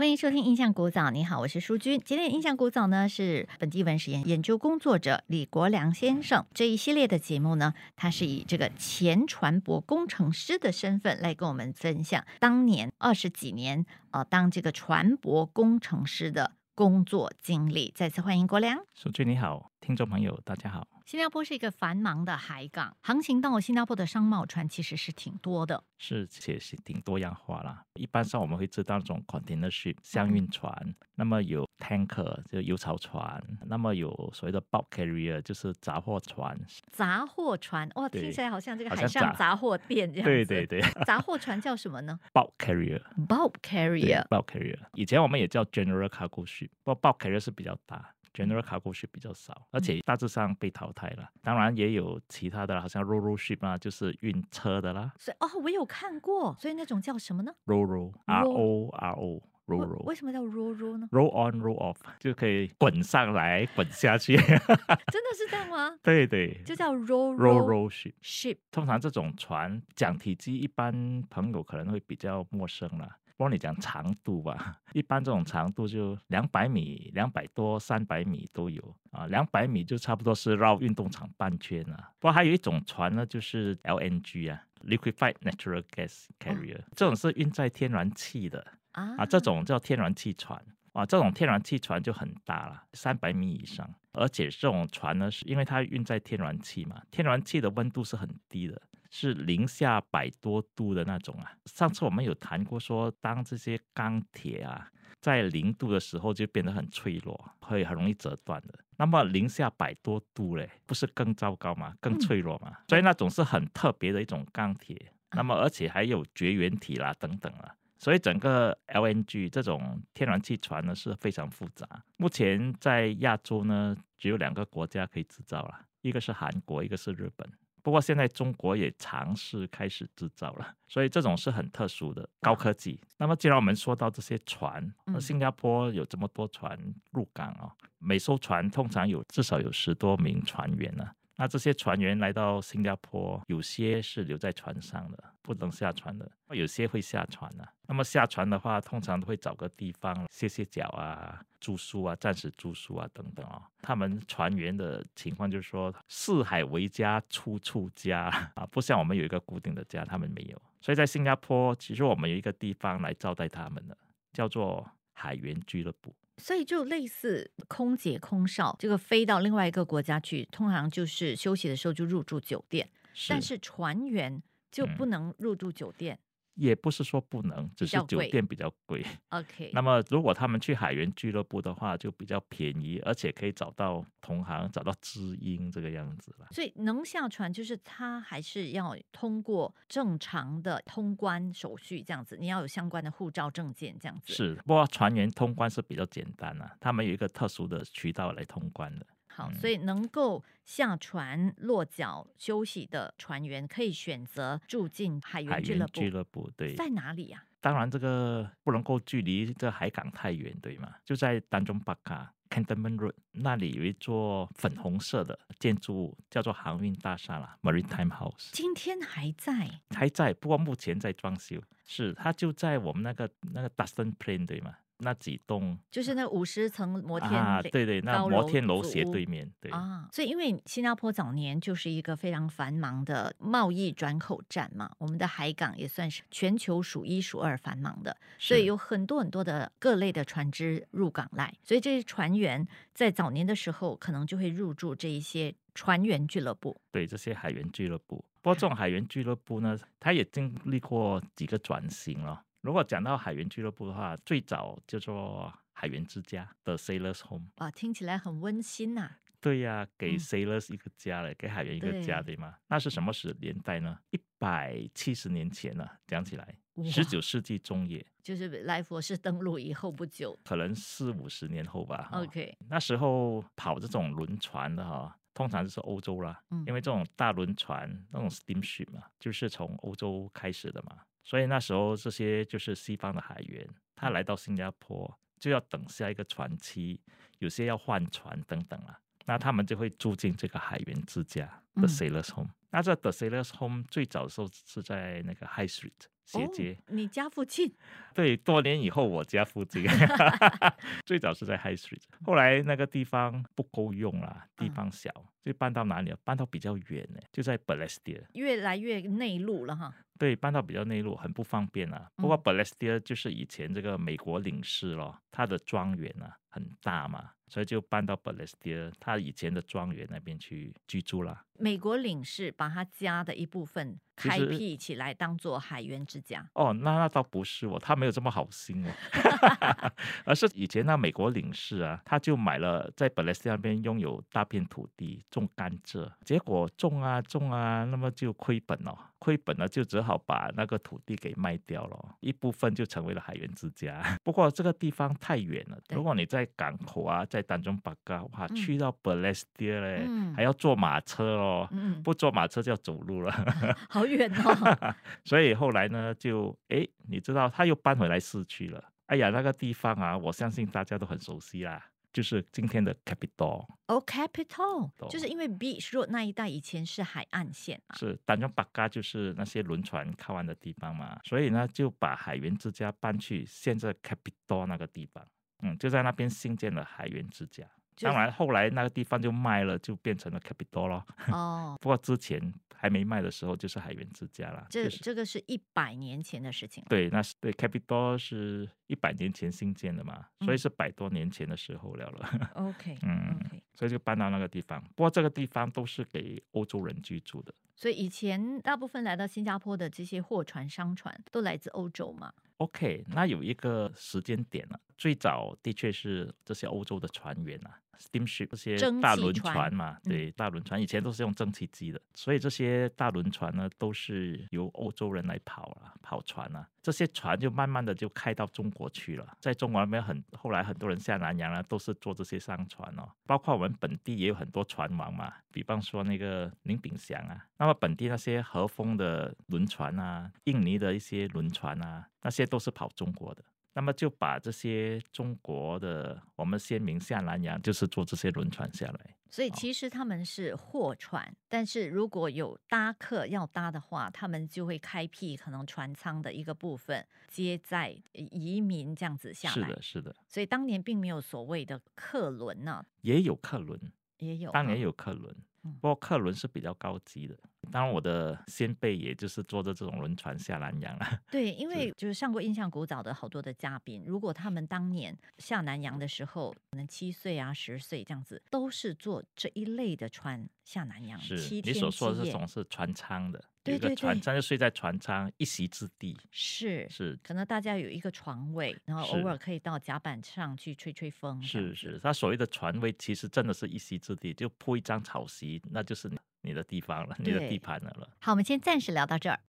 欢迎收听《印象古早》，你好，我是淑君。今天《印象古早》呢，是本地文史研研究工作者李国良先生这一系列的节目呢，他是以这个前船舶工程师的身份来跟我们分享当年二十几年呃当这个船舶工程师的工作经历。再次欢迎国良。淑君你好，听众朋友大家好。新加坡是一个繁忙的海港，航行到新加坡的商贸船其实是挺多的。是，且是挺多样化啦。一般上我们会知道这种 container ship 箱运船，那么有 tanker 就油槽船，那么有所谓的 bulk carrier 就是杂货船。杂货船哇，对听起来好像这个海上杂杂货店这样子。对对对杂货船叫什么呢，bulk carrier。？Bulk carrier。bulk carrier，以前我们也叫 general cargo ship，不过 bulk carrier 是比较大。General cargo ship 比较少，而且大致上被淘汰了。当然也有其他的，好像 ro-ro ship 啊，就是运车的啦所以哦，我有看过，所以那种叫什么呢？，ro-ro，r o r o 为 ro-ro。为什么叫 roll roll 呢？roll on roll off 就可以滚上来滚下去。真的是这样吗？对对就叫 roll roll roll ship。ship。通常这种船讲体积，一般朋友可能会比较陌生了。不过你讲长度吧，一般这种长度就两百米、两百多、三百米都有啊。两百米就差不多是绕运动场半圈了。不过还有一种船呢，就是 LNG 啊，Liquefied Natural Gas Carrier，、这种是运载天然气的。啊啊，这种叫天然气船啊，这种天然气船就很大了，三百米以上，而且这种船呢，是因为它运载天然气嘛，天然气的温度是很低的，是零下百多度的那种啊。上次我们有谈过说，当这些钢铁啊在零度的时候就变得很脆弱，会很容易折断的。那么零下百多度嘞，不是更糟糕吗？更脆弱吗。所以那种是很特别的一种钢铁，那么而且还有绝缘体啦等等啦。所以整个 LNG 这种天然气船呢是非常复杂。目前在亚洲呢，只有两个国家可以制造了，一个是韩国，一个是日本。不过现在中国也尝试开始制造了，所以这种是很特殊的高科技。那么既然我们说到这些船，嗯。那新加坡有这么多船入港哦，每艘船通常有至少有十多名船员呢、那这些船员来到新加坡，有些是留在船上的，不能下船的；有些会下船的、那么下船的话，通常都会找个地方歇歇脚啊、住宿啊、暂时住宿啊等等哦。他们船员的情况就是说，四海为家，处处家 啊，不像我们有一个固定的家，他们没有。所以在新加坡，其实我们有一个地方来招待他们的，叫做海员俱乐部。所以就类似空姐、空少，这个飞到另外一个国家去，通常就是休息的时候就入住酒店，但是船员就嗯不能入住酒店。也不是说不能，只是酒店比较贵。OK，那么如果他们去海员俱乐部的话，就比较便宜，而且可以找到同行，找到知音这个样子了。所以能下船就是他还是要通过正常的通关手续，这样子，你要有相关的护照证件这样子。是，不过船员通关是比较简单啊，他们有一个特殊的渠道来通关的。所以能够下船落脚休息的船员可以选择住进海海员俱乐部，俱乐部对，在哪里呀、当然这个不能够距离这海港太远，对吗？就在丹中巴卡 Cantonment Road 那里有一座粉红色的建筑物，叫做航运大厦啦 （Maritime House）。今天还在还在，不过目前在装修。是，它就在我们那个那个 Dustin Plain 对吗？那几栋就是那五十层摩天啊，对对，那摩天楼斜对面，对，啊，所以因为新加坡早年就是一个非常繁忙的贸易转口站嘛，我们的海港也算是全球数一数二繁忙的，所以有很多很多的各类的船只入港来，所以这些船员在早年的时候可能就会入住这一些船员俱乐部。对这些海员俱乐部。不过这种海员俱乐部呢，它也经历过几个转型了。如果讲到海员俱乐部的话，最早叫做海员之家的 Sailors Home。哇，听起来很温馨呐、对呀、给嗯 sailors 一个家了，给海员一个家，对对吗？那是什么时年代呢？一百七十年前了，讲起来，十九世纪中叶，就是来佛士登陆以后不久。可能四五十年后吧。OK，那时候跑这种轮船的哈，通常就是欧洲啦，嗯因为这种大轮船那种 steamship 嘛，就是从欧洲开始的嘛，所以那时候这些就是西方的海员，他来到新加坡就要等下一个船期，有些要换船等等啊，那他们就会住进这个海员之家嗯。The Sailors Home。那这 The Sailors Home 最早的时候是在那个 High Street 斜街。哦你家附近对，多年以后我家附近，最早是在 High Street，后来那个地方不够用了，地嗯方小，就搬到哪里了？搬到比较远呢，就在 b a l e s t i a 越来越内陆了哈。对，搬到比较内陆，很不方便啊。不过嗯 b a l e s t i a 就是以前这个美国领事咯，他的庄园啊很大嘛，所以就搬到 b a l e s t i a 他以前的庄园那边去居住啦。美国领事把他家的一部分开辟起来，当做海员之家。哦，那那倒不是哦，他没有这么好心哦，而是以前那美国领事啊，他就买了在 b a l e s t i a 那边拥有大片土地种甘蔗，结果种啊种啊，那么就亏本了，亏本了就只好把那个土地给卖掉了，一部分就成为了海员之家。不过这个地方太远了，如果你在港口啊，在丹中巴嘎，哇，嗯去到本莱斯嘞，嗯还要坐马车哦。嗯，不坐马车就要走路了，好远哦。所以后来呢，就诶，你知道他又搬回来市区了。哎呀，那个地方啊，我相信大家都很熟悉啦，就是今天的 Capital，哦，Capital 就是因为 Beach Road 那一带以前是海岸线啊。是丹中巴嘎，就是那些轮船靠岸的地方嘛，所以呢，就把海员之家搬去现在 Capital 那个地方，嗯，就在那边新建了海员之家。就当然，后来那个地方就卖了，就变成了 Capital 了。哦，不过之前还没卖的时候，就是海源之家啦。这就是这个是一百年前的事情了。对，那是对 Capital 是一百年前新建的嘛，所以嗯是百多年前的时候了了。OK，嗯 OK，所以就搬到那个地方。不过这个地方都是给欧洲人居住的。所以以前大部分来到新加坡的这些货船、商船都来自欧洲嘛。OK，那有一个时间点了、最早的确是这些欧洲的船员啊，steamship 这些大轮船船嘛，嗯对，大轮船以前都是用蒸汽机的，所以这些大轮船呢都是由欧洲人来跑啊，跑船啊，这些船就慢慢的就开到中国去了，在中国那边很后来很多人下南洋啊，都是坐这些商船哦，包括我们本地也有很多船王嘛，比方说那个林炳祥啊，那么本地那些和风的轮船啊，印尼的一些轮船啊，那些都是跑中国的。那么就把这些中国的我们先民下南洋，就是坐这些轮船下来。所以其实他们是货船，但是如果有搭客要搭的话，他们就会开辟可能船舱的一个部分，接载移民这样子下来。是的，是的，所以当年并没有所谓的客轮呢、也有客轮，也有当年哈有客轮，嗯不过客轮是比较高级的。当然，我的先辈也就是坐着这种轮船下南洋啊。对，因为就是上过印象古早的好多的嘉宾，如果他们当年下南洋的时候，可能七岁啊、十岁这样子，都是坐这一类的船下南洋，是你所说的这种是船舱的，有一个船舱就睡在船舱，一席之地。是是可能大家有一个床位，然后偶尔可以到甲板上去吹吹风。是是，他所谓的船位其实真的是一席之地，就铺一张草席，那就是你你的地方了，你的地盘了了。好，我们先暂时聊到这儿。